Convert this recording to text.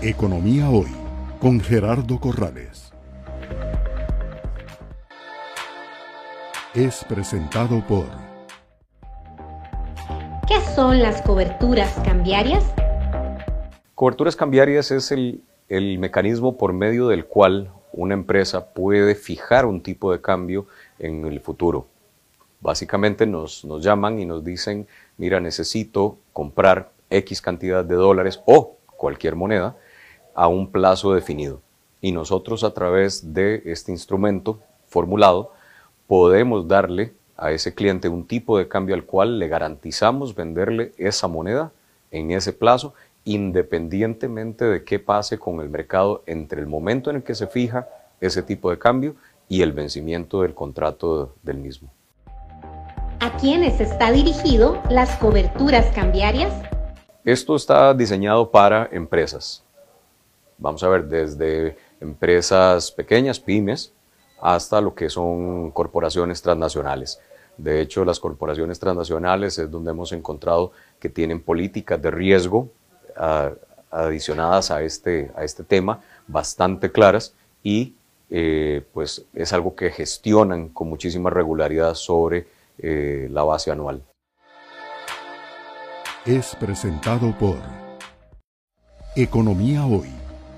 Economía Hoy con Gerardo Corrales. Es presentado por... ¿Qué son las coberturas cambiarias? Coberturas cambiarias es el, el mecanismo por medio del cual una empresa puede fijar un tipo de cambio en el futuro. Básicamente nos, nos llaman y nos dicen, mira, necesito comprar X cantidad de dólares o cualquier moneda a un plazo definido. Y nosotros a través de este instrumento formulado podemos darle a ese cliente un tipo de cambio al cual le garantizamos venderle esa moneda en ese plazo independientemente de qué pase con el mercado entre el momento en el que se fija ese tipo de cambio y el vencimiento del contrato del mismo. ¿A quiénes está dirigido las coberturas cambiarias? Esto está diseñado para empresas. Vamos a ver, desde empresas pequeñas, pymes, hasta lo que son corporaciones transnacionales. De hecho, las corporaciones transnacionales es donde hemos encontrado que tienen políticas de riesgo adicionadas a este, a este tema, bastante claras, y eh, pues es algo que gestionan con muchísima regularidad sobre eh, la base anual. Es presentado por Economía Hoy,